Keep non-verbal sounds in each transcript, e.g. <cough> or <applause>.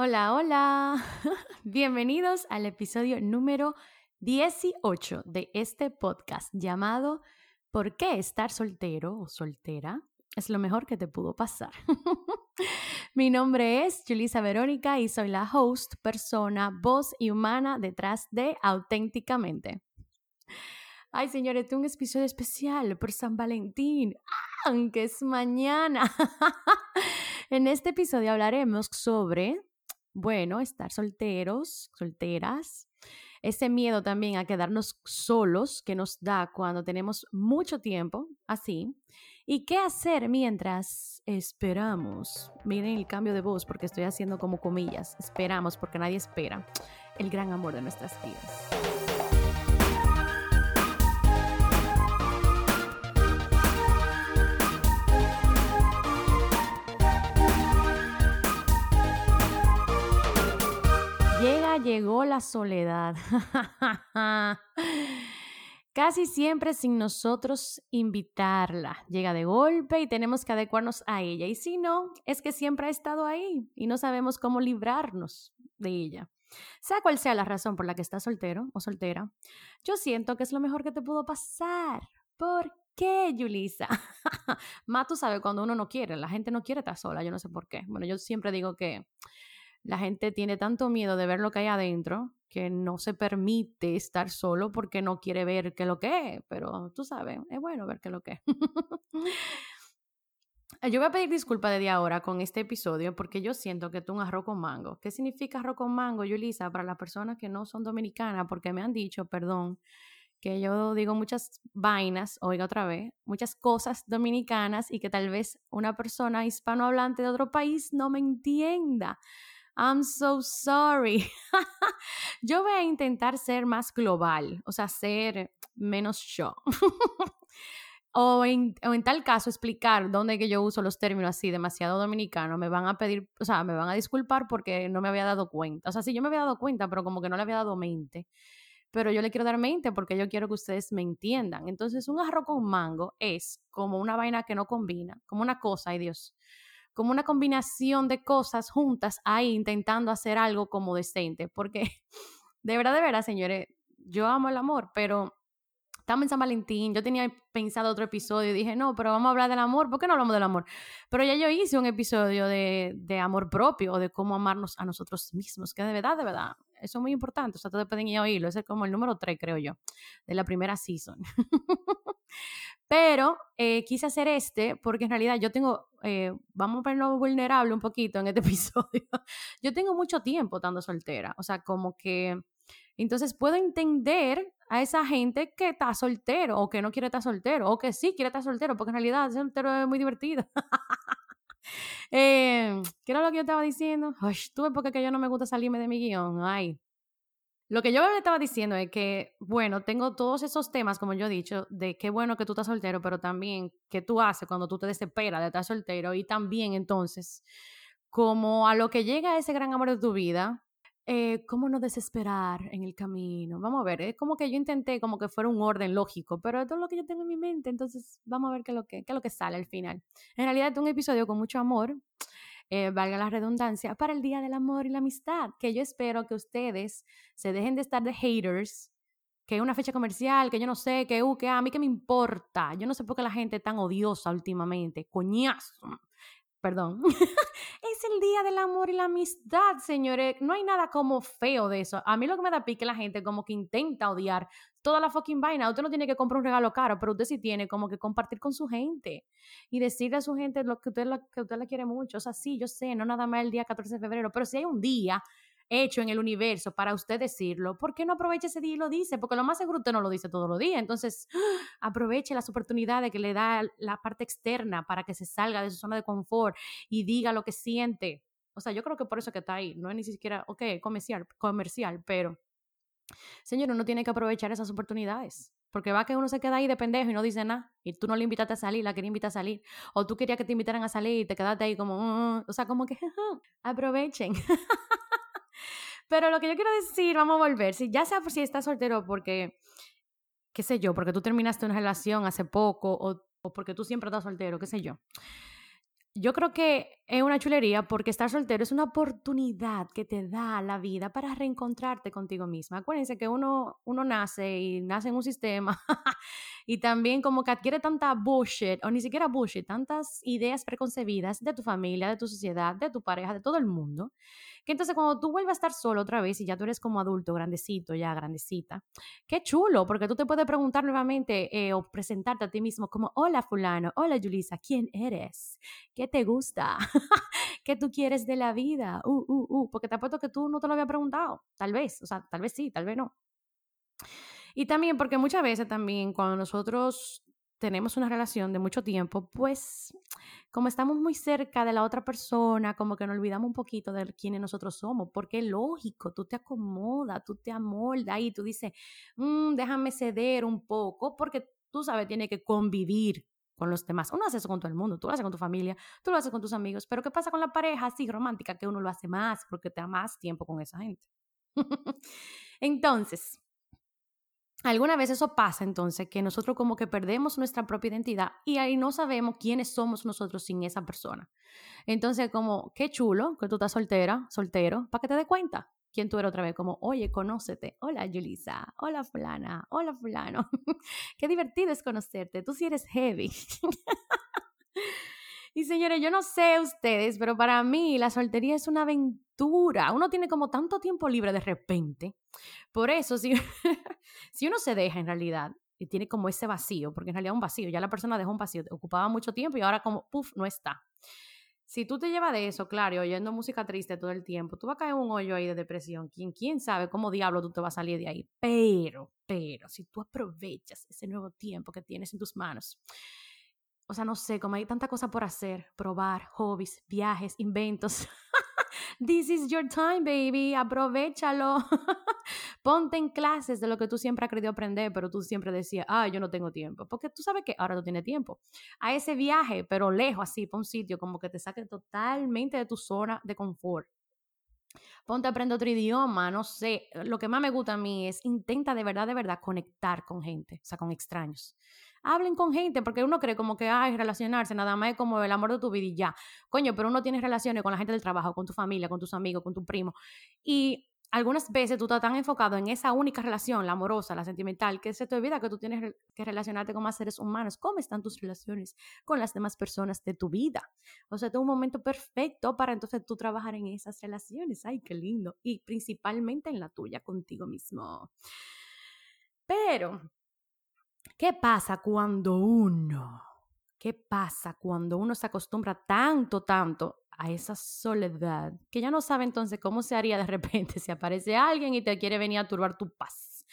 Hola, hola. <laughs> Bienvenidos al episodio número 18 de este podcast llamado ¿Por qué estar soltero o soltera es lo mejor que te pudo pasar? <laughs> Mi nombre es Julisa Verónica y soy la host, persona, voz y humana detrás de Auténticamente. Ay, señores, un episodio especial por San Valentín, aunque es mañana. <laughs> en este episodio hablaremos sobre bueno, estar solteros, solteras, ese miedo también a quedarnos solos que nos da cuando tenemos mucho tiempo así. ¿Y qué hacer mientras esperamos? Miren el cambio de voz porque estoy haciendo como comillas. Esperamos porque nadie espera el gran amor de nuestras vidas. Llegó la soledad. <laughs> Casi siempre sin nosotros invitarla. Llega de golpe y tenemos que adecuarnos a ella. Y si no, es que siempre ha estado ahí y no sabemos cómo librarnos de ella. Sea cual sea la razón por la que estás soltero o soltera, yo siento que es lo mejor que te pudo pasar. ¿Por qué, Yulisa? <laughs> Más tú sabes cuando uno no quiere, la gente no quiere estar sola, yo no sé por qué. Bueno, yo siempre digo que la gente tiene tanto miedo de ver lo que hay adentro que no se permite estar solo porque no quiere ver qué lo que es, pero tú sabes, es bueno ver qué lo que es. <laughs> Yo voy a pedir disculpas desde ahora con este episodio porque yo siento que tú un arroz con mango. ¿Qué significa arroz con mango, Yulisa, para las personas que no son dominicanas? Porque me han dicho, perdón, que yo digo muchas vainas, oiga otra vez, muchas cosas dominicanas y que tal vez una persona hispanohablante de otro país no me entienda. I'm so sorry. <laughs> yo voy a intentar ser más global, o sea, ser menos yo. <laughs> o, en, tal caso explicar dónde que yo uso los términos así demasiado dominicanos, me van a pedir, o sea, me van a disculpar porque no me había dado cuenta. O sea, sí, yo me había dado cuenta, pero como que no le había dado mente. Pero yo le quiero dar mente porque yo quiero que ustedes me entiendan. Entonces, un arroz con mango es como una vaina que no combina, como una cosa, ay Dios como una combinación de cosas juntas ahí intentando hacer algo como decente, porque <laughs> de verdad, de verdad, señores, yo amo el amor, pero estamos en San Valentín, yo tenía pensado otro episodio y dije, no, pero vamos a hablar del amor, ¿por qué no hablamos del amor? Pero ya yo hice un episodio de, de amor propio, de cómo amarnos a nosotros mismos, que de verdad, de verdad, eso es muy importante, o sea, ustedes pueden ir a oírlo, ese es como el número 3, creo yo, de la primera season. <laughs> Pero eh, quise hacer este porque en realidad yo tengo, eh, vamos a ponerlo vulnerable un poquito en este <laughs> episodio. yo tengo mucho tiempo estando soltera, o sea, como que, entonces puedo entender a esa gente que está soltero o que no quiere estar soltero o que sí quiere estar soltero, porque en realidad ser soltero es muy divertido. <laughs> <laughs> eh, ¿Qué era lo que yo estaba diciendo? Ay, tuve porque yo no me gusta salirme de mi guion. Ay, lo que yo le estaba diciendo es que, bueno, tengo todos esos temas, como yo he dicho, de qué bueno que tú estás soltero, pero también qué tú haces cuando tú te desesperas de estar soltero y también entonces, como a lo que llega ese gran amor de tu vida, eh, cómo no desesperar en el camino. Vamos a ver, es como que yo intenté como que fuera un orden lógico, pero esto es lo que yo tengo en mi mente, entonces vamos a ver qué es lo que, qué es lo que sale al final. En realidad es un episodio con mucho amor, eh, valga la redundancia, para el Día del Amor y la Amistad, que yo espero que ustedes se dejen de estar de haters, que es una fecha comercial, que yo no sé, que, uh, que a mí que me importa. Yo no sé por qué la gente es tan odiosa últimamente. Coñazo perdón, <laughs> es el día del amor y la amistad, señores. No hay nada como feo de eso. A mí lo que me da pique la gente como que intenta odiar toda la fucking vaina. Usted no tiene que comprar un regalo caro, pero usted sí tiene como que compartir con su gente y decirle a su gente lo que usted, lo, que usted le quiere mucho. O sea, sí, yo sé, no nada más el día 14 de febrero, pero si hay un día hecho en el universo para usted decirlo, ¿por qué no aprovecha ese día y lo dice? Porque lo más seguro usted no lo dice todos los días. Entonces, <gasps> aproveche las oportunidades que le da la parte externa para que se salga de su zona de confort y diga lo que siente. O sea, yo creo que por eso que está ahí. No es ni siquiera, ok, comercial, comercial, pero, señor, uno tiene que aprovechar esas oportunidades. Porque va que uno se queda ahí de pendejo y no dice nada. Y tú no le invitaste a salir, la quería invitar a salir. O tú querías que te invitaran a salir y te quedaste ahí como, mm", o sea, como que, <laughs> aprovechen. <laughs> Pero lo que yo quiero decir, vamos a volver, si ya sea por si estás soltero porque, qué sé yo, porque tú terminaste una relación hace poco o, o porque tú siempre estás soltero, qué sé yo. Yo creo que es una chulería porque estar soltero es una oportunidad que te da la vida para reencontrarte contigo misma. Acuérdense que uno, uno nace y nace en un sistema <laughs> y también como que adquiere tanta bullshit, o ni siquiera bullshit, tantas ideas preconcebidas de tu familia, de tu sociedad, de tu pareja, de todo el mundo, entonces cuando tú vuelves a estar solo otra vez y ya tú eres como adulto, grandecito, ya grandecita, qué chulo, porque tú te puedes preguntar nuevamente eh, o presentarte a ti mismo como, hola fulano, hola Julisa, ¿quién eres? ¿Qué te gusta? <laughs> ¿Qué tú quieres de la vida? Uh, uh, uh, porque te apuesto que tú no te lo había preguntado, tal vez, o sea, tal vez sí, tal vez no. Y también porque muchas veces también cuando nosotros tenemos una relación de mucho tiempo, pues como estamos muy cerca de la otra persona, como que nos olvidamos un poquito de quiénes nosotros somos, porque es lógico, tú te acomodas, tú te amoldas y tú dices, mm, déjame ceder un poco, porque tú sabes, tiene que convivir con los demás. Uno hace eso con todo el mundo, tú lo haces con tu familia, tú lo haces con tus amigos, pero ¿qué pasa con la pareja así romántica que uno lo hace más porque te da más tiempo con esa gente? <laughs> Entonces, Alguna vez eso pasa entonces, que nosotros como que perdemos nuestra propia identidad y ahí no sabemos quiénes somos nosotros sin esa persona. Entonces como, qué chulo que tú estás soltera, soltero, para que te des cuenta quién tú eres otra vez, como, oye, conócete, hola Julisa, hola fulana, hola fulano, <laughs> qué divertido es conocerte, tú sí eres heavy. <laughs> Y señores, yo no sé ustedes, pero para mí la soltería es una aventura. Uno tiene como tanto tiempo libre de repente. Por eso, si, <laughs> si uno se deja en realidad y tiene como ese vacío, porque en realidad es un vacío, ya la persona dejó un vacío, ocupaba mucho tiempo y ahora como, puff, no está. Si tú te llevas de eso, claro, oyendo música triste todo el tiempo, tú vas a caer en un hoyo ahí de depresión. ¿Quién, quién sabe cómo diablo tú te vas a salir de ahí? Pero, pero, si tú aprovechas ese nuevo tiempo que tienes en tus manos o sea, no sé, como hay tanta cosa por hacer, probar, hobbies, viajes, inventos. <laughs> This is your time, baby, aprovechalo. <laughs> Ponte en clases de lo que tú siempre has querido aprender, pero tú siempre decías, ah, yo no tengo tiempo. Porque tú sabes que ahora no tienes tiempo. A ese viaje, pero lejos así, para un sitio como que te saque totalmente de tu zona de confort. Ponte a aprender otro idioma, no sé. Lo que más me gusta a mí es intenta de verdad, de verdad conectar con gente, o sea, con extraños hablen con gente, porque uno cree como que, ay, relacionarse nada más es como el amor de tu vida y ya. Coño, pero uno tiene relaciones con la gente del trabajo, con tu familia, con tus amigos, con tu primo. Y algunas veces tú estás tan enfocado en esa única relación, la amorosa, la sentimental, que se te olvida que tú tienes que relacionarte con más seres humanos. ¿Cómo están tus relaciones con las demás personas de tu vida? O sea, es un momento perfecto para entonces tú trabajar en esas relaciones. Ay, qué lindo. Y principalmente en la tuya, contigo mismo. Pero ¿Qué pasa cuando uno, qué pasa cuando uno se acostumbra tanto, tanto a esa soledad que ya no sabe entonces cómo se haría de repente <laughs> si aparece alguien y te quiere venir a turbar tu paz?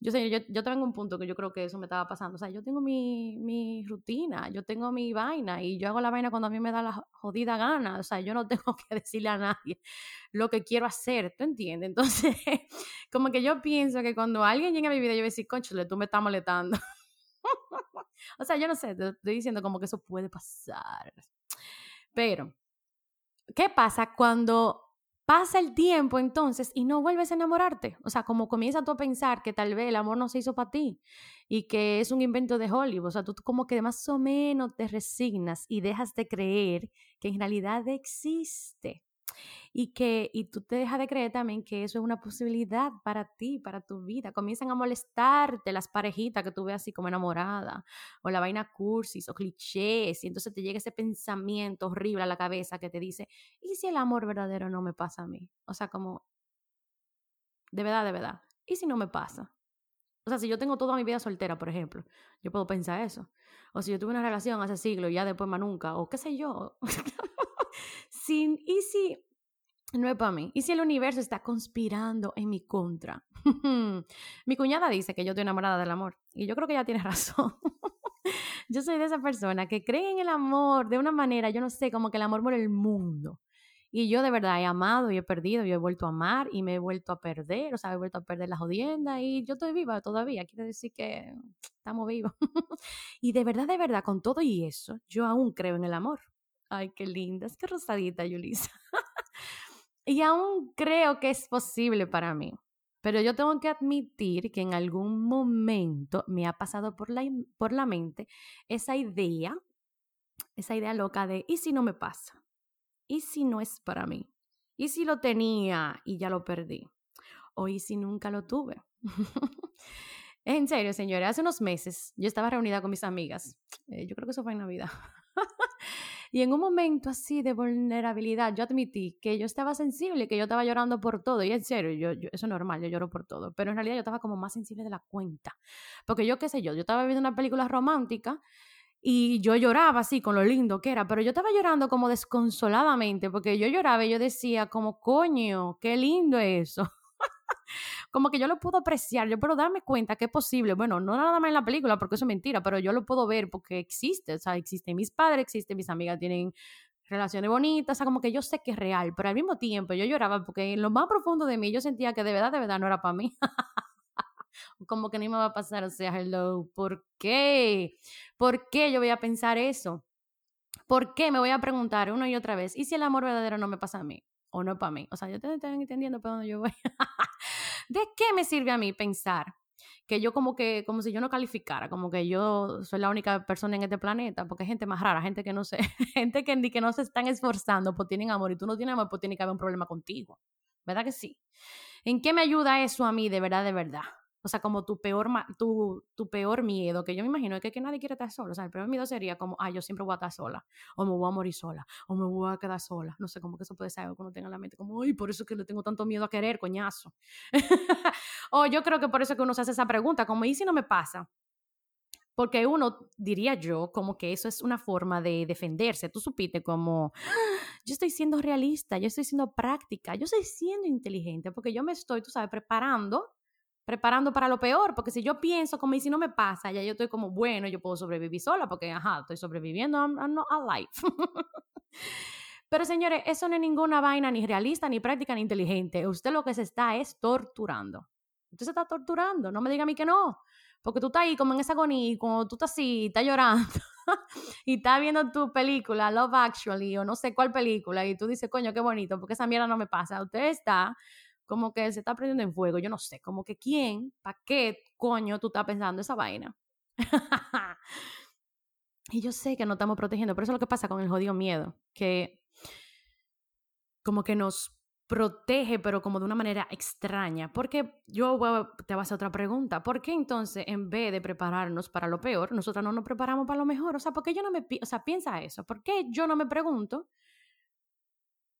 Yo sé, yo, yo tengo un punto que yo creo que eso me estaba pasando. O sea, yo tengo mi, mi rutina, yo tengo mi vaina y yo hago la vaina cuando a mí me da la jodida gana. O sea, yo no <laughs> tengo que decirle a nadie lo que quiero hacer, ¿tú entiendes? Entonces, <laughs> como que yo pienso que cuando alguien llega a mi vida, yo voy a decir, conchule, tú me estás molestando. <laughs> o sea, yo no sé, te estoy diciendo como que eso puede pasar. Pero, ¿qué pasa cuando pasa el tiempo entonces y no vuelves a enamorarte? O sea, como comienzas tú a pensar que tal vez el amor no se hizo para ti y que es un invento de Hollywood. O sea, tú como que más o menos te resignas y dejas de creer que en realidad existe y que y tú te dejas de creer también que eso es una posibilidad para ti, para tu vida. Comienzan a molestarte las parejitas que tú ves así como enamorada o la vaina cursis o clichés y entonces te llega ese pensamiento horrible a la cabeza que te dice, ¿y si el amor verdadero no me pasa a mí? O sea, como, de verdad, de verdad, ¿y si no me pasa? O sea, si yo tengo toda mi vida soltera, por ejemplo, yo puedo pensar eso. O si yo tuve una relación hace siglos y ya después más nunca, o qué sé yo. <laughs> Sin, ¿Y si no es para mí. ¿Y si el universo está conspirando en mi contra? <laughs> mi cuñada dice que yo estoy enamorada del amor y yo creo que ella tiene <laughs> razón. yo soy de esa persona que cree en el amor de una manera, yo no sé, como que el amor por el mundo. Y yo de verdad he amado y he perdido, yo he vuelto a amar y me he vuelto a perder, o sea, he vuelto a perder la jodienda y yo estoy viva todavía, quiere decir que estamos vivos. <laughs> y de verdad, de verdad, con todo y eso, yo aún creo en el amor. Ay, qué linda, es que rosadita, Yulisa. <laughs> Y aún creo que es posible para mí. Pero yo tengo que admitir que en algún momento me ha pasado por la, por la mente esa idea, esa idea loca de, ¿y si no me pasa? ¿y si no es para mí? ¿Y si lo tenía y ya lo perdí? ¿O y si nunca lo tuve? <laughs> en serio, señores, hace unos meses yo estaba reunida con mis amigas, eh, yo creo que eso fue en Navidad, <laughs> y en un momento así de vulnerabilidad, yo admití que yo estaba sensible, que yo estaba llorando por todo. Y en serio, yo, eso es normal, yo lloro por todo. Pero en realidad yo estaba como más sensible de la cuenta. Porque yo, qué sé yo, yo estaba viendo una película romántica y yo lloraba así con lo lindo que era, pero yo estaba llorando como desconsoladamente, porque yo lloraba y yo decía como, coño, qué lindo es eso. Como que yo lo puedo apreciar, yo puedo darme cuenta que es posible, bueno, no nada más en la película, porque eso es mentira, pero yo lo puedo ver porque existe, o sea, existen mis padres, existen mis amigas, tienen relaciones bonitas, o sea, como que yo sé que es real, pero al mismo tiempo yo lloraba porque en lo más profundo de mí yo sentía que de verdad, de verdad no era para mí. <laughs> como que ni me va a pasar, o sea, hello, ¿por qué? ¿Por qué yo voy a pensar eso? ¿Por qué me voy a preguntar una y otra vez? ¿Y si el amor verdadero no me pasa a mí? ¿O no para mí? O sea, yo te estoy entendiendo para dónde yo voy. <laughs> ¿De qué me sirve a mí pensar que yo como que, como si yo no calificara, como que yo soy la única persona en este planeta, porque hay gente más rara, gente que no sé, <laughs> gente que, que no se están esforzando, pues tienen amor y tú no tienes amor, pues tiene que haber un problema contigo. ¿Verdad que sí? ¿En qué me ayuda eso a mí de verdad, de verdad? O sea, como tu peor, tu, tu peor miedo, que yo me imagino que, que nadie quiere estar solo. O sea, el peor miedo sería como, ah, yo siempre voy a estar sola, o me voy a morir sola, o me voy a quedar sola. No sé, como que eso puede ser algo que uno tenga en la mente, como, ay, por eso es que le tengo tanto miedo a querer, coñazo. <laughs> o yo creo que por eso es que uno se hace esa pregunta, como, ¿y si no me pasa? Porque uno, diría yo, como que eso es una forma de defenderse. Tú supiste como, yo estoy siendo realista, yo estoy siendo práctica, yo estoy siendo inteligente, porque yo me estoy, tú sabes, preparando preparando para lo peor, porque si yo pienso como y si no me pasa, ya yo estoy como, bueno, yo puedo sobrevivir sola, porque, ajá, estoy sobreviviendo, I'm, not alive. <laughs> Pero señores, eso no es ninguna vaina ni realista, ni práctica, ni inteligente. Usted lo que se está es torturando. Usted se está torturando, no me diga a mí que no. Porque tú estás ahí como en esa agonía y cuando tú estás así, estás llorando <laughs> y estás viendo tu película, Love Actually, o no sé cuál película, y tú dices, coño, qué bonito, porque esa mierda no me pasa. Usted está como que se está prendiendo en fuego, yo no sé, como que quién, para qué coño tú estás pensando esa vaina. <laughs> y yo sé que no estamos protegiendo, pero eso es lo que pasa con el jodido miedo, que como que nos protege, pero como de una manera extraña. Porque yo te voy a hacer otra pregunta. ¿Por qué entonces, en vez de prepararnos para lo peor, nosotros no nos preparamos para lo mejor? O sea, ¿por qué yo no me... O sea, piensa eso. ¿Por qué yo no me pregunto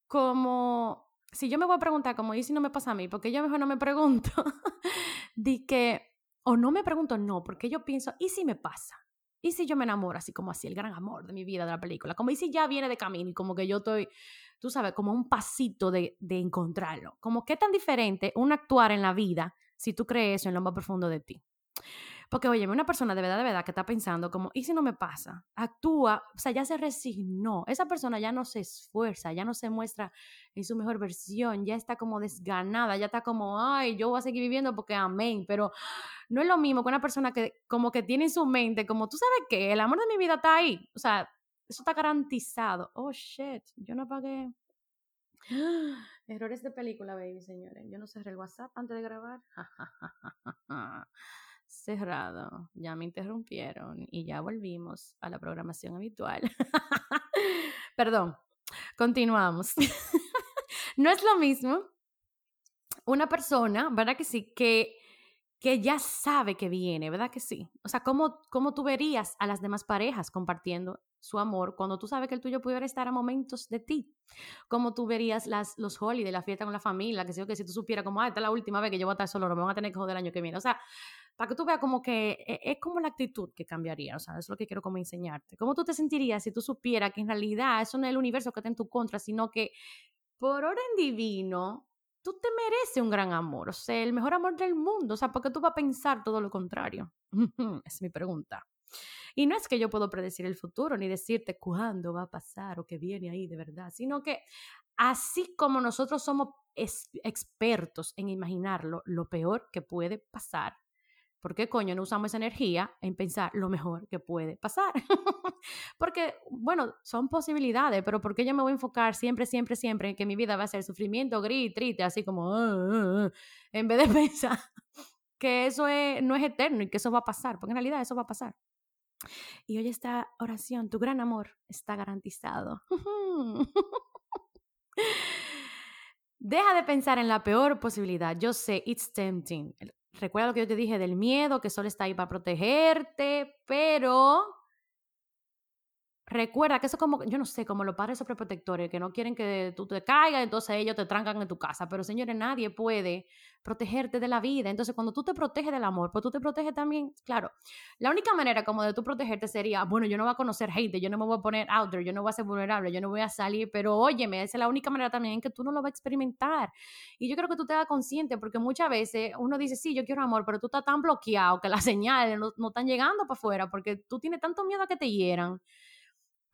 como si yo me voy a preguntar, como, ¿y si no me pasa a mí? Porque yo mejor no me pregunto, <laughs> di que, o no me pregunto, no, porque yo pienso, ¿y si me pasa? ¿Y si yo me enamoro así como así, el gran amor de mi vida, de la película? Como, ¿y si ya viene de camino y como que yo estoy, tú sabes, como un pasito de, de encontrarlo? Como, ¿qué tan diferente un actuar en la vida si tú crees eso en lo más profundo de ti? Porque, oye, una persona de verdad, de verdad que está pensando como, ¿y si no me pasa? Actúa, o sea, ya se resignó. Esa persona ya no se esfuerza, ya no se muestra en su mejor versión, ya está como desganada, ya está como, ay, yo voy a seguir viviendo porque amén. Pero no es lo mismo que una persona que como que tiene en su mente, como, tú sabes qué, el amor de mi vida está ahí. O sea, eso está garantizado. Oh, shit, yo no pagué. <gasps> Errores de película, baby, señores. Yo no cerré el WhatsApp antes de grabar. <laughs> cerrado, ya me interrumpieron y ya volvimos a la programación habitual. <laughs> Perdón, continuamos. <laughs> no es lo mismo una persona, ¿verdad que sí? Que, que ya sabe que viene, ¿verdad que sí? O sea, ¿cómo, ¿cómo tú verías a las demás parejas compartiendo su amor cuando tú sabes que el tuyo pudiera estar a momentos de ti? ¿Cómo tú verías las, los holidays, la fiesta con la familia? Que sé que si tú supieras como, ah, esta es la última vez que yo voy a estar solo, no me van a tener que joder el año que viene. O sea, para que tú veas como que e, es como la actitud que cambiaría, o sea, es lo que quiero como enseñarte. ¿Cómo tú te sentirías si tú supieras que en realidad eso no es el universo que está en tu contra, sino que por orden divino, tú te mereces un gran amor, o sea, el mejor amor del mundo, o sea, ¿por qué tú vas a pensar todo lo contrario? <laughs> es mi pregunta. Y no es que yo puedo predecir el futuro ni decirte cuándo va a pasar o qué viene ahí de verdad, sino que así como nosotros somos expertos en imaginarlo, lo peor que puede pasar, ¿Por qué coño no usamos esa energía en pensar lo mejor que puede pasar? <laughs> Porque, bueno, son posibilidades, pero ¿por qué yo me voy a enfocar siempre, siempre, siempre en que mi vida va a ser sufrimiento, gris, triste, así como, ah, ah, ah", en vez de <laughs> pensar que eso no es eterno y que eso va a pasar? Porque en realidad eso va a pasar. Y hoy esta oración, tu gran amor está garantizado. <laughs> Deja de pensar en la peor posibilidad. Yo sé, it's tempting. Recuerda lo que yo te dije del miedo, que solo está ahí para protegerte, pero Recuerda que eso es como, yo no sé, como los padres sobreprotectores que no quieren que tú te caigas, entonces ellos te trancan en tu casa. Pero señores, nadie puede protegerte de la vida. Entonces, cuando tú te proteges del amor, pues tú te proteges también, claro. La única manera como de tú protegerte sería, bueno, yo no voy a conocer gente, yo no me voy a poner out there, yo no voy a ser vulnerable, yo no voy a salir, pero óyeme, esa es la única manera también en que tú no lo vas a experimentar. Y yo creo que tú te das consciente, porque muchas veces uno dice, sí, yo quiero amor, pero tú estás tan bloqueado que las <laughs> señales no, no están llegando para afuera, porque tú tienes tanto miedo a que te hieran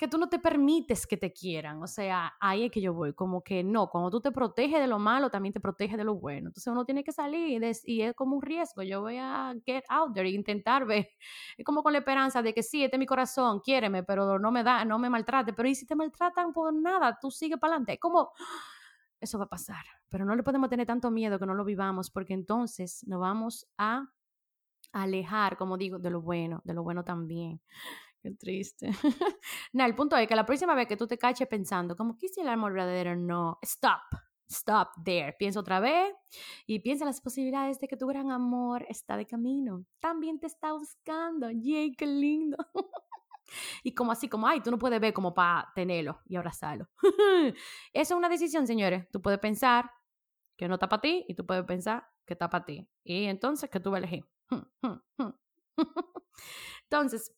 que tú no te permites que te quieran. O sea, ahí es que yo voy, como que no, cuando tú te proteges de lo malo, también te proteges de lo bueno. Entonces uno tiene que salir y es como un riesgo. Yo voy a get out there e intentar ver. <laughs> Es como con la esperanza de que sí, este es mi corazón, quiéreme, pero no me da, no me maltrate. Pero ¿y si te maltratan por nada? Tú sigue para adelante. Es como, <gasps> eso va a pasar. Pero no le podemos tener tanto miedo que no lo vivamos, porque entonces nos vamos a alejar, como digo, de lo bueno, de lo bueno también. Qué triste. <laughs> no, el punto es que la próxima vez que tú te caches pensando, como que si el amor verdadero no, stop, stop there. Piensa otra vez y piensa las posibilidades de que tu gran amor está de camino. También te está buscando. ¡Yay, qué lindo! <laughs> y como así, como, ay, tú no puedes ver como para tenerlo y abrazarlo. <laughs> Eso es una decisión, señores. Tú puedes pensar que no está para ti y tú puedes pensar que está para ti. Y entonces, que tú vas a elegir? entonces,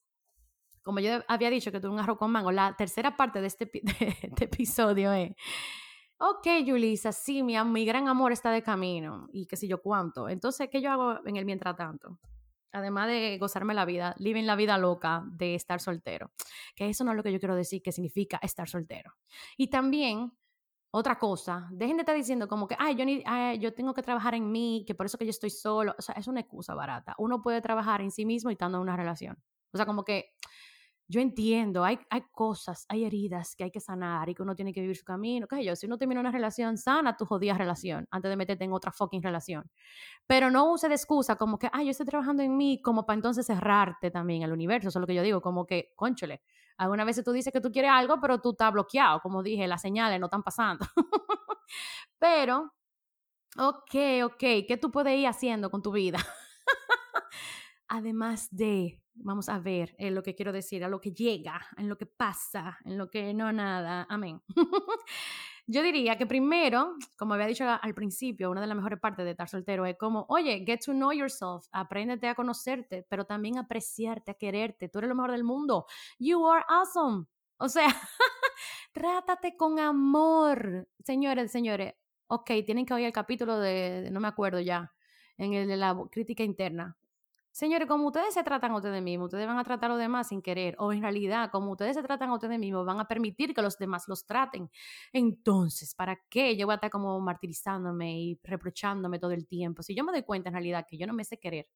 como yo había dicho que tuve un arroz con mango, la tercera parte de este, <laughs> de este episodio es, ok, Julisa, sí, mi, mi gran amor está de camino y qué sé yo cuánto. Entonces, ¿qué yo hago en el mientras tanto? Además de gozarme la vida, living la vida loca de estar soltero. Que eso no es lo que yo quiero decir que significa estar soltero. Y también otra cosa, dejen de estar diciendo como que, ay, yo, ni, yo tengo que trabajar en mí, que por eso que yo estoy solo. O sea, es una excusa barata. Uno puede trabajar en sí mismo y estando en una relación. O sea, como que yo entiendo, hay, hay cosas, hay heridas que hay que sanar y que uno tiene que vivir su camino. ¿Qué sé yo? Si uno termina una relación, sana tu jodida relación antes de meterte en otra fucking relación. Pero no use de excusa como que, ay, yo estoy trabajando en mí, como para entonces cerrarte también al universo. Eso es lo que yo digo, como que, conchole, algunas veces tú dices que tú quieres algo, pero tú estás bloqueado. Como dije, las señales no están pasando. <laughs> pero, ok, ok, ¿qué tú puedes ir haciendo con tu vida? <laughs> Además de vamos a ver en lo que quiero decir, a lo que llega, en lo que pasa, en lo que no nada. Amén. <laughs> Yo diría que primero, como había dicho al principio, una de las mejores partes de estar soltero es como, oye, get to know yourself, apréndete a conocerte, pero también apreciarte, a quererte. Tú eres lo mejor del mundo. You are awesome. O sea, <laughs> trátate con amor. Señores, señores, ok, tienen que oír el capítulo de, no me acuerdo ya, en el de la crítica interna. Señores, como ustedes se tratan a ustedes mismos, ustedes van a tratar a los demás sin querer, o en realidad, como ustedes se tratan a ustedes mismos, van a permitir que los demás los traten. Entonces, ¿para qué yo voy a estar como martirizándome y reprochándome todo el tiempo? Si yo me doy cuenta en realidad que yo no me sé querer,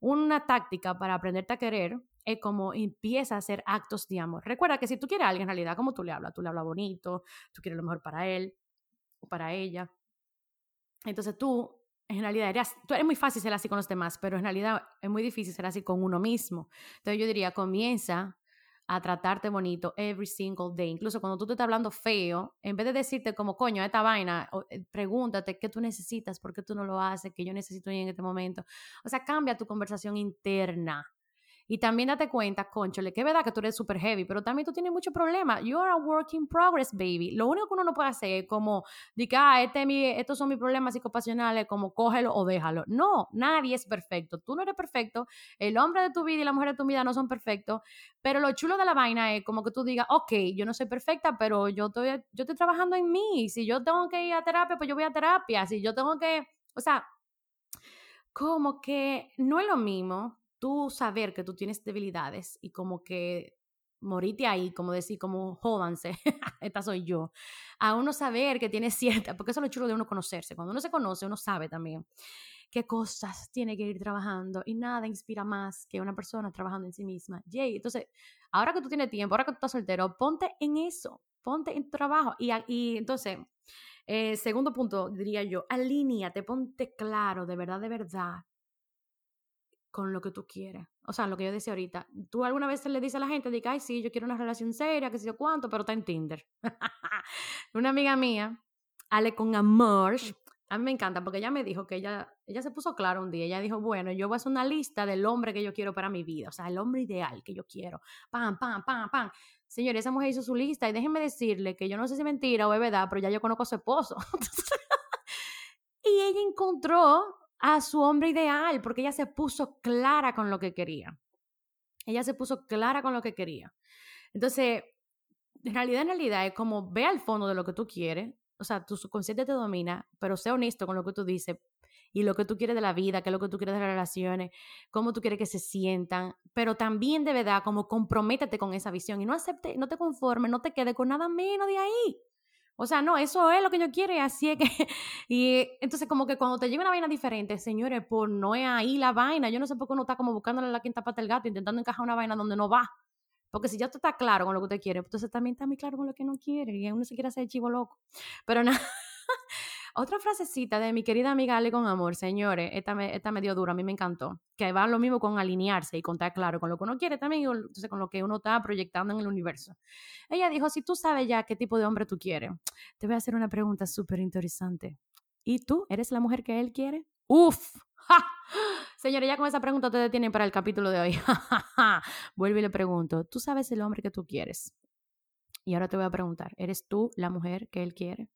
una táctica para aprenderte a querer es como empieza a hacer actos de amor. Recuerda que si tú quieres a alguien en realidad, como tú le hablas, tú le hablas bonito, tú quieres lo mejor para él o para ella. Entonces tú en realidad eres, tú eres muy fácil ser así con los demás, pero en realidad es muy difícil ser así con uno mismo. Entonces yo diría, comienza a tratarte bonito every single day. Incluso cuando tú te estás hablando feo, en vez de decirte como, coño, esta vaina, eh, pregúntate qué tú necesitas, por qué tú no lo haces, qué yo necesito en este momento. O sea, cambia tu conversación interna. Y también date cuenta, conchole, que es verdad que tú eres súper heavy, pero también tú tienes muchos problemas. You are a work in progress, baby. Lo único que uno no puede hacer es como, de ah, este mi, estos son mis problemas psicopasionales, como cógelo o déjalo. No, nadie es perfecto. Tú no eres perfecto. El hombre de tu vida y la mujer de tu vida no son perfectos. Pero lo chulo de la vaina es como que tú digas, ok, yo no soy perfecta, pero yo estoy, yo estoy trabajando en mí. Si yo tengo que ir a terapia, pues yo voy a terapia. Si yo tengo que, o sea, como que no es lo mismo saber que tú tienes debilidades y como que morite ahí, como decir, como jódanse, <laughs> esta soy yo, a uno saber que tiene cierta, porque eso es lo chulo de uno conocerse, cuando uno se conoce, uno sabe también qué cosas tiene que ir trabajando y nada inspira más que una persona trabajando en sí misma. Jay, entonces, ahora que tú tienes tiempo, ahora que tú estás soltero, ponte en eso, ponte en tu trabajo y, y entonces, eh, segundo punto, diría yo, alíñate, ponte claro, de verdad, de verdad, con lo que tú quieres. o sea, lo que yo decía ahorita, tú alguna vez le dices a la gente, diga, ay, sí, yo quiero una relación seria, que sé yo cuánto, pero está en Tinder. <laughs> una amiga mía, Ale con amor, a mí me encanta porque ella me dijo que ella, ella se puso claro un día, ella dijo, bueno, yo voy a hacer una lista del hombre que yo quiero para mi vida, o sea, el hombre ideal que yo quiero, pam, pam, pam, pam. Señor, esa mujer hizo su lista y déjenme decirle que yo no sé si es mentira o es verdad, pero ya yo conozco a su esposo. <laughs> y ella encontró a su hombre ideal porque ella se puso clara con lo que quería. Ella se puso clara con lo que quería. Entonces, en realidad, en realidad es como ve al fondo de lo que tú quieres, o sea, tu subconsciente te domina, pero sé honesto con lo que tú dices y lo que tú quieres de la vida, qué es lo que tú quieres de las relaciones, cómo tú quieres que se sientan, pero también de verdad como comprométete con esa visión y no acepte, no te conformes, no te quedes con nada menos de ahí. O sea, no, eso es lo que yo quiero y así es que... <laughs> Y entonces como que cuando te llega una vaina diferente, señores, pues no es ahí la vaina. Yo no sé por qué uno está como buscándole la quinta pata al gato, intentando encajar una vaina donde no va. Porque si ya tú estás claro con lo que usted quiere, entonces también está muy claro con lo que no quiere y uno se quiere hacer chivo loco. Pero <laughs> nada. Otra frasecita de mi querida amiga Ale con amor, señores, esta me, esta me dio dura, a mí me encantó, que va lo mismo con alinearse y contar claro con lo que uno quiere también, entonces con lo que uno está proyectando en el universo. Ella dijo, si tú sabes ya qué tipo de hombre tú quieres, te voy a hacer una pregunta súper interesante. ¿Y tú eres la mujer que él quiere? Uf, ¡Ja! Señores, ya con esa pregunta ustedes tienen para el capítulo de hoy. <laughs> Vuelvo y le pregunto, ¿tú sabes el hombre que tú quieres? Y ahora te voy a preguntar, ¿eres tú la mujer que él quiere?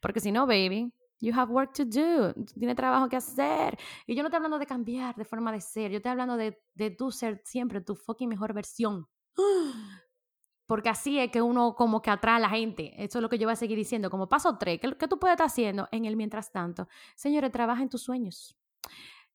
Porque si no, baby, you have work to do. Tienes trabajo que hacer. Y yo no estoy hablando de cambiar de forma de ser. Yo estoy hablando de, de tú ser siempre tu fucking mejor versión. <gasps> Porque así es que uno como que atrae a la gente. Eso es lo que yo voy a seguir diciendo. Como paso tres, ¿qué, qué tú puedes estar haciendo en el mientras tanto? Señores, trabaja en tus sueños.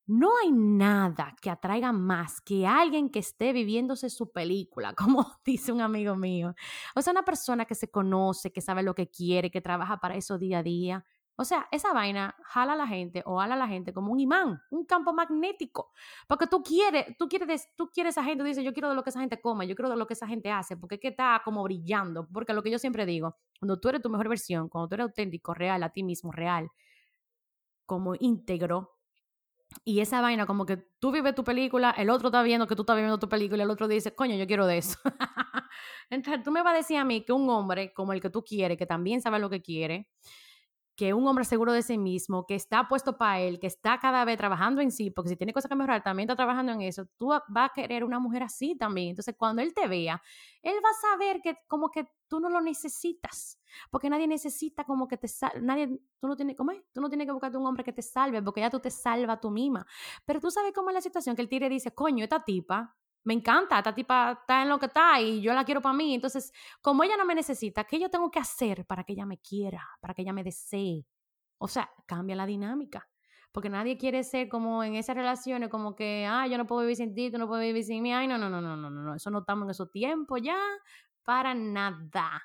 No hay nada que atraiga más que alguien que esté viviéndose su película, <laughs> como dice un amigo mío. O sea, una persona que se conoce, que sabe lo que quiere, que trabaja para eso día a día. O sea, esa vaina jala a la gente o jala a la gente como un imán, un campo magnético. Porque tú quieres, tú quieres, tú quieres a gente, tú dices, yo quiero de lo que esa gente come, yo quiero de lo que esa gente hace, porque es que está como brillando. Porque lo que yo siempre digo, cuando tú eres tu mejor versión, cuando tú eres auténtico, real, a ti mismo, real, como íntegro, y esa vaina, como que tú vives tu película, el otro está viendo que tú estás viviendo tu película, el otro dice, coño, yo quiero de eso. <laughs> Entonces tú me vas a decir a mí que un hombre como el que tú quieres, que también sabe lo que quiere, que un hombre seguro de sí mismo, que está puesto para él, que está cada vez trabajando en sí, porque si tiene cosas que mejorar, también está trabajando en eso, tú vas a querer una mujer así también. Entonces, cuando él te vea, él va a saber que como que tú no lo necesitas, porque nadie necesita como que te salve, nadie, tú no tienes, ¿cómo es? Tú no tienes que buscarte un hombre que te salve, porque ya tú te salvas tú misma. Pero tú sabes cómo es la situación, que el tigre dice, coño, esta tipa me encanta, esta tipa está en lo que está y yo la quiero para mí. Entonces, como ella no me necesita, ¿qué yo tengo que hacer para que ella me quiera, para que ella me desee? O sea, cambia la dinámica. Porque nadie quiere ser como en esas relaciones, como que, ah, yo no puedo vivir sin ti, tú no puedes vivir sin mí. Ay, no, no, no, no, no, no, eso no estamos en esos tiempos ya, para nada.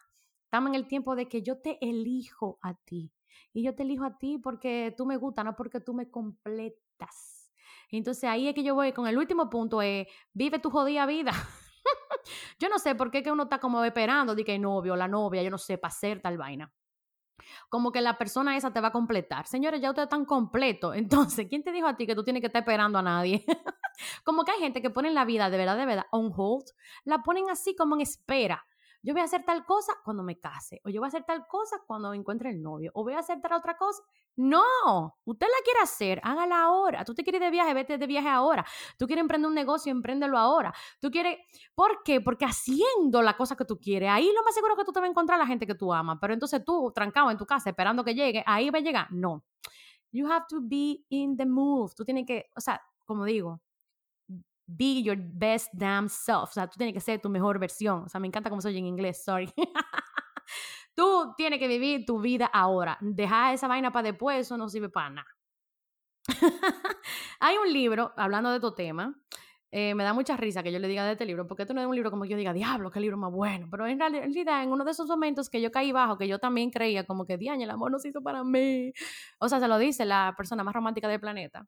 Estamos en el tiempo de que yo te elijo a ti. Y yo te elijo a ti porque tú me gustas, no porque tú me completas. Entonces ahí es que yo voy con el último punto, es vive tu jodida vida. <laughs> yo no sé por qué que uno está como esperando de que el novio, la novia, yo no sé, para hacer tal vaina. Como que la persona esa te va a completar. Señores, ya usted tan completo. <laughs> Entonces, ¿quién te dijo a ti que tú tienes que estar esperando a nadie? <laughs> como que hay gente que pone la vida de verdad, de verdad, on hold. La ponen así como en espera yo voy a hacer tal cosa cuando me case, o yo voy a hacer tal cosa cuando encuentre el novio, o voy a hacer tal otra cosa. No, usted la quiere hacer, hágala ahora. Tú te quieres de viaje, vete de viaje ahora. Tú quieres emprender un negocio, empréndelo ahora. Tú quieres, ¿por qué? Porque haciendo la cosa que tú quieres, ahí lo más seguro que tú te vas a encontrar la gente que tú amas. Pero entonces tú, trancado en tu casa, esperando que llegue, ahí va a llegar. No. You have to be in the move. Tú tienes que, o sea, como digo, be your best damn self. O sea, tú tienes que ser tu mejor versión. O sea, me encanta cómo soy en inglés, sorry. <laughs> tú tienes que vivir tu vida ahora. Dejar esa vaina para después, eso no sirve para nada. <laughs> Hay un libro, hablando de tu tema, eh, me da mucha risa que yo le diga de este libro, porque esto no es un libro como que yo diga, diablo, qué libro más bueno. Pero en realidad, en uno de esos momentos que yo caí bajo, que yo también creía como que, diaño, el amor no se hizo para mí. O sea, se lo dice la persona más romántica del planeta.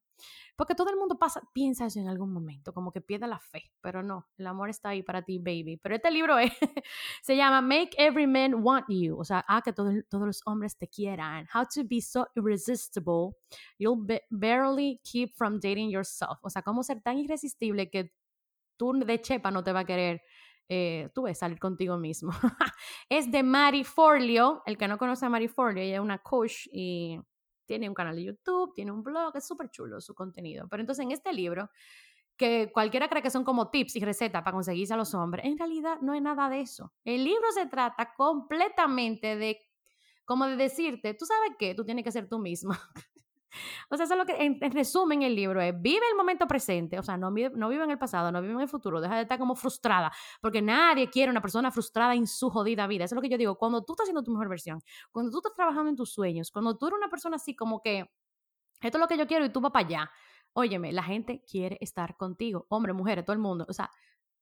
Porque todo el mundo pasa, piensa eso en algún momento, como que pierde la fe, pero no, el amor está ahí para ti, baby. Pero este libro <laughs> se llama Make Every Man Want You, o sea, ah, que todos los hombres te quieran. How to be so irresistible, you'll barely keep from dating yourself. O sea, cómo ser tan irresistible tú de chepa no te va a querer eh, tú ves salir contigo mismo. <laughs> es de Mari Forleo. El que no conoce a Mari Forleo, ella es una coach y tiene un canal de YouTube, tiene un blog, es súper chulo su contenido. Pero entonces en este libro, que cualquiera cree que son como tips y recetas para conseguirse a los hombres, en realidad no es nada de eso. El libro se trata completamente de, como de decirte, tú sabes qué, tú tienes que ser tú misma. <laughs> O sea, eso es lo que, en, resumen, el libro es, vive el momento presente, o sea, no no vive en el pasado, no vive en el futuro, deja de estar como frustrada, porque nadie quiere una persona frustrada en su jodida vida. Eso es lo que yo digo, cuando tú estás haciendo tu mejor versión, cuando tú estás trabajando en tus sueños, cuando tú eres una persona así como que, esto es lo que yo quiero y tú vas para allá. Óyeme, la gente quiere estar contigo, hombre, mujeres, todo el mundo. O sea,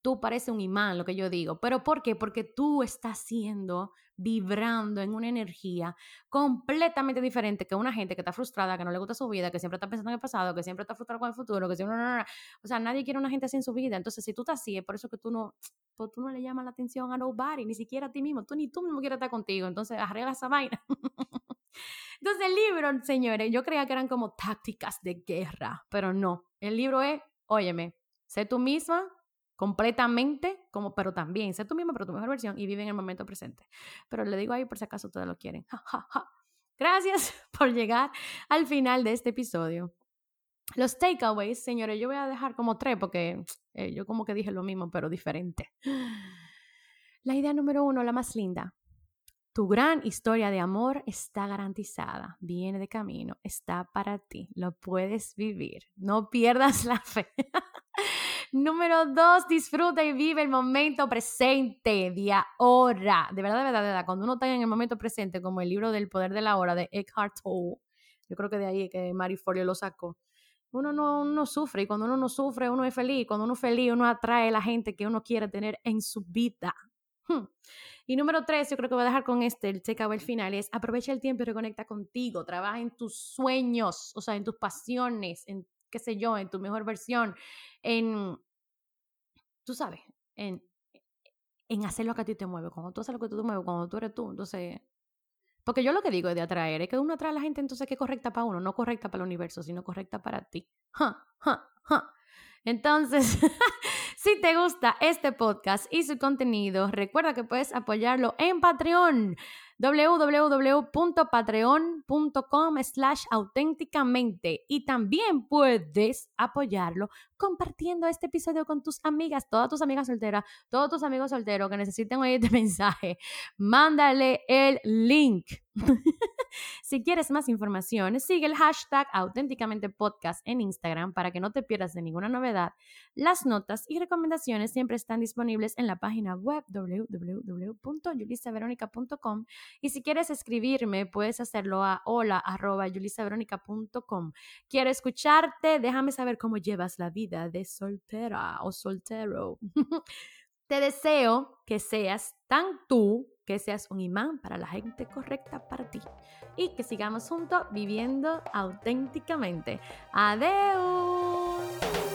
tú pareces un imán, lo que yo digo. ¿Pero por qué? Porque tú estás siendo, vibrando en una energía completamente diferente que una gente que está frustrada, que no le gusta su vida, que siempre está pensando en el pasado, que siempre está frustrada con el futuro, que siempre... O sea, nadie quiere una gente así en su vida. Entonces, si tú estás así, es por eso que tú no, pues, tú no le llamas la atención a nobody, ni siquiera a ti mismo. Tú ni tú mismo quieres estar contigo. Entonces, arregla esa vaina. <laughs> Entonces, el libro, señores, yo creía que eran como tácticas de guerra, pero no. El libro es, óyeme, sé tú misma, completamente, como, pero también sé tú misma, pero tu mejor versión y vive en el momento presente. Pero le digo ahí por si acaso ustedes lo quieren. Gracias <laughs> por llegar al final de este episodio. Los takeaways, señores, yo voy a dejar como tres porque eh, yo como que dije lo mismo, pero diferente. La idea número uno, la más linda. Tu gran historia de amor está garantizada, viene de camino, está para ti, lo puedes vivir, no pierdas <laughs> la fe. Número dos, disfruta y vive el momento presente de ahora. De verdad, de verdad, de verdad. Cuando uno está en el momento presente, como el libro del poder de la hora de Eckhart Tolle, yo creo que de ahí que Mary Forleo lo sacó. Uno no, no sufre y cuando uno no sufre, uno es feliz. Cuando uno es feliz, uno atrae a la gente que uno quiere tener en su vida. Hmm. Y número tres, yo creo que voy a dejar con este, el takeaway final, es aprovecha el tiempo y reconecta contigo. Trabaja en tus sueños, o sea, en tus pasiones, en qué sé yo, en tu mejor versión, en, tú sabes, en, en hacer lo que a ti te mueve. Cuando tú haces lo que tú te mueves, cuando tú eres tú, entonces... Porque yo lo que digo es de atraer, es que uno atrae a la gente entonces que es correcta para uno, no correcta para el universo, sino correcta para ti. Entonces, <laughs> si te gusta este podcast y su contenido, recuerda que puedes apoyarlo en Patreon www.patreon.com slash auténticamente y también puedes apoyarlo compartiendo este episodio con tus amigas, todas tus amigas solteras, todos tus amigos solteros que necesiten oír este <laughs> mensaje, mándale el link. <laughs> <laughs> si quieres más información, sigue el hashtag auténticamente podcast en Instagram para que no te pierdas de ninguna novedad. Las notas y recomendaciones siempre están disponibles en la página web www.yulisaveronica.com y si quieres escribirme, puedes hacerlo a hola.yulisaveronica.com. Quiero escucharte, déjame saber cómo llevas la vida de soltera o soltero. <laughs> Te deseo que seas tan tú, que seas un imán para la gente correcta para ti y que sigamos juntos viviendo auténticamente. Adiós.